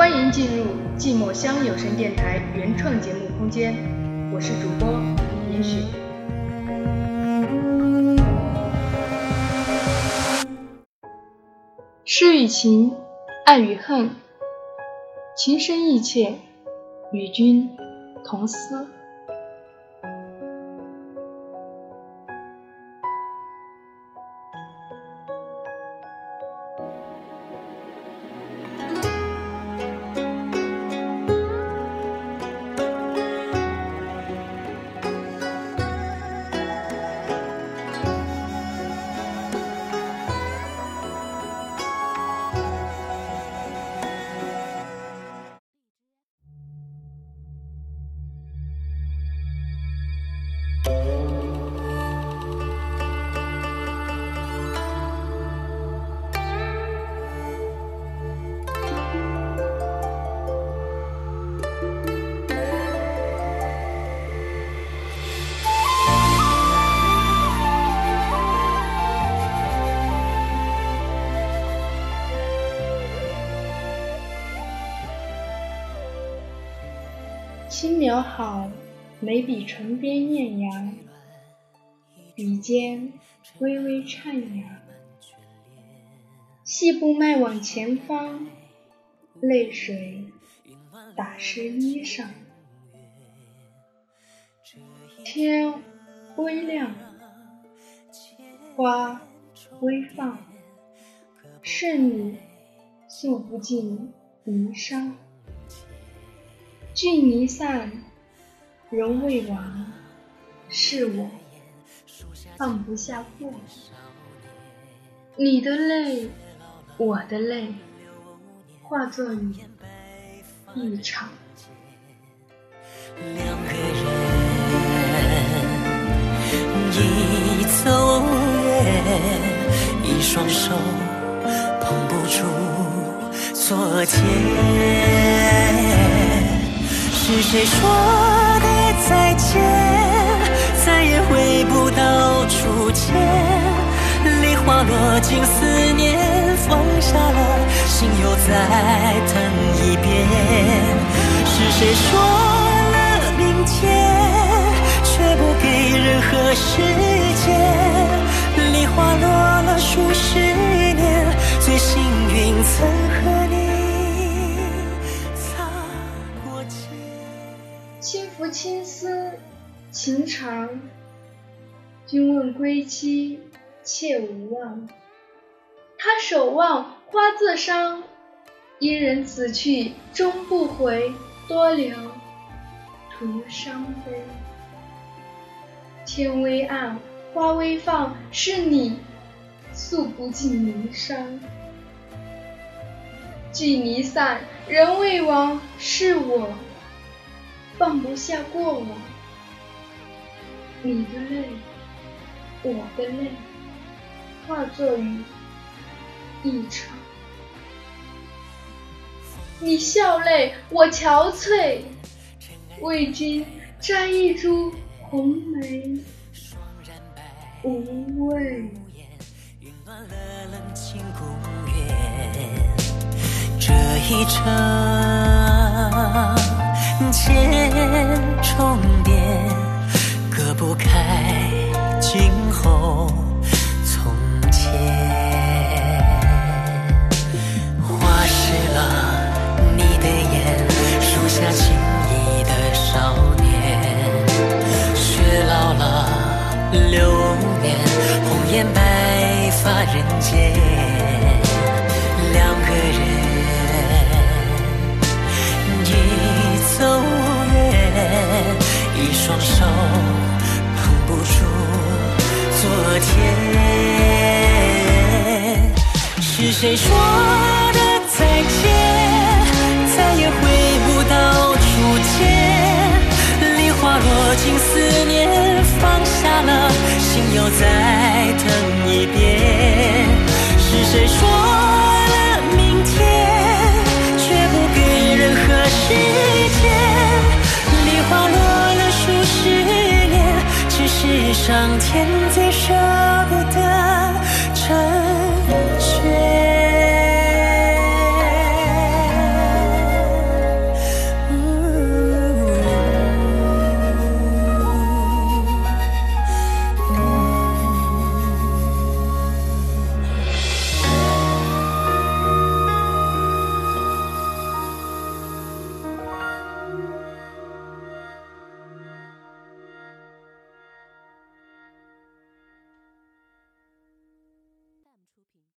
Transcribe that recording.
欢迎进入寂寞乡有声电台原创节目空间，我是主播严雪。诗与情，爱与恨，情深意切，与君同思。轻描好，眉笔唇边艳阳，笔尖微微颤扬。细步迈往前方，泪水打湿衣裳。天微亮，花微放，是你诉不尽离殇。聚离散，人未亡，是我放不下过。你的泪，我的泪，化作雨一场。两个人一走远，一双手碰不住昨天。是谁说的再见，再也回不到初见？梨花落尽思念，放下了，心又再疼一遍。是谁说了明天，却不给任何时间？梨花落了数十年，最幸运曾情长，君问归期，妾无望。他守望花自伤，伊人此去终不回，多留徒伤悲。天微暗，花微放，是你诉不尽离殇。聚离散，人未亡，是我。放不下过往，你的泪，我的泪，化作雨一场。你笑泪，我憔悴，为君摘一株红梅，无畏。这一程。千重叠，不开今后从前。花湿了你的眼，树下青衣的少年。雪老了流年，红颜白发人间。两个人。走远，一双手是谁说的再见再也回不到初见。梨花落尽思念放下了心又再疼一遍。是谁说了明天却不给任何时间？梨花落了数十年只是上天最顺